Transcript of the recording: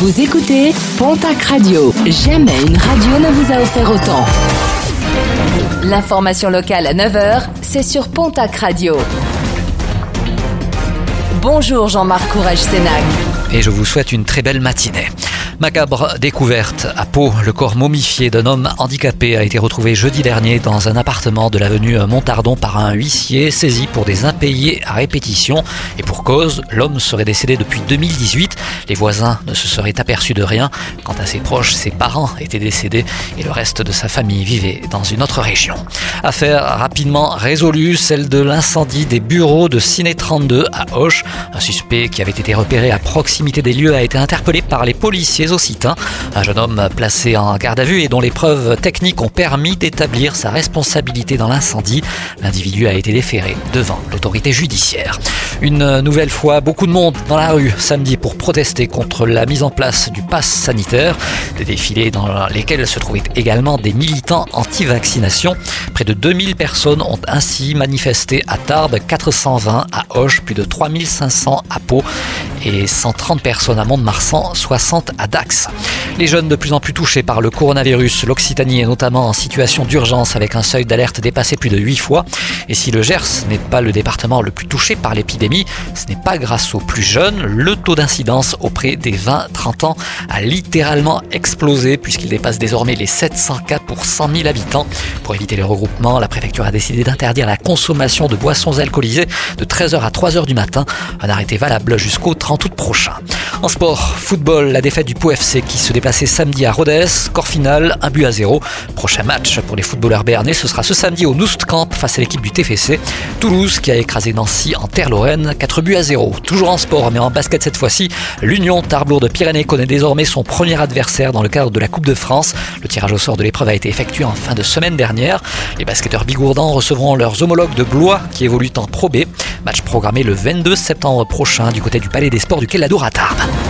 Vous écoutez Pontac Radio. Jamais une radio ne vous a offert autant. L'information locale à 9h, c'est sur Pontac Radio. Bonjour Jean-Marc Courage Sénac. Et je vous souhaite une très belle matinée. Macabre découverte à Pau. Le corps momifié d'un homme handicapé a été retrouvé jeudi dernier dans un appartement de l'avenue Montardon par un huissier saisi pour des impayés à répétition. Et pour cause, l'homme serait décédé depuis 2018. Les voisins ne se seraient aperçus de rien. Quant à ses proches, ses parents étaient décédés et le reste de sa famille vivait dans une autre région. Affaire rapidement résolue, celle de l'incendie des bureaux de Ciné 32 à Auch. Un suspect qui avait été repéré à proximité des lieux a été interpellé par les policiers occitans. Un jeune homme placé en garde à vue et dont les preuves techniques ont permis d'établir sa responsabilité dans l'incendie. L'individu a été déféré devant l'autorité judiciaire. Une nouvelle fois, beaucoup de monde dans la rue samedi pour protester contre la mise en place du pass sanitaire. Des défilés dans lesquels se trouvaient également des militants anti-vaccination. Près de 2000 personnes ont ainsi manifesté à Tarbes, 420 à Auch, plus de 3500 à Pau et 130 personnes à Mont-de-Marsan, 60 à Dax. Les jeunes de plus en plus touchés par le coronavirus, l'Occitanie est notamment en situation d'urgence avec un seuil d'alerte dépassé plus de 8 fois. Et si le Gers n'est pas le département le plus touché par l'épidémie, ce n'est pas grâce aux plus jeunes. Le taux d'incidence auprès des 20-30 ans a littéralement explosé puisqu'il dépasse désormais les 700 cas pour 100 000 habitants. Pour éviter les regroupements, la préfecture a décidé d'interdire la consommation de boissons alcoolisées de 13h à 3h du matin. Un arrêté valable jusqu'au 30 août prochain. En sport, football, la défaite du Pau FC qui se déplaçait samedi à Rodez, score final, un but à zéro. Prochain match pour les footballeurs béarnais, ce sera ce samedi au Noustcamp face à l'équipe du TFC. Toulouse qui a écrasé Nancy en terre lorraine, 4 buts à 0. Toujours en sport, mais en basket cette fois-ci, l'Union Tarblour de Pyrénées connaît désormais son premier adversaire dans le cadre de la Coupe de France. Le tirage au sort de l'épreuve a été effectué en fin de semaine dernière. Les basketteurs bigourdans recevront leurs homologues de Blois qui évoluent en Pro B. Match programmé le 22 septembre prochain du côté du Palais des Sports du Quai Tarbes.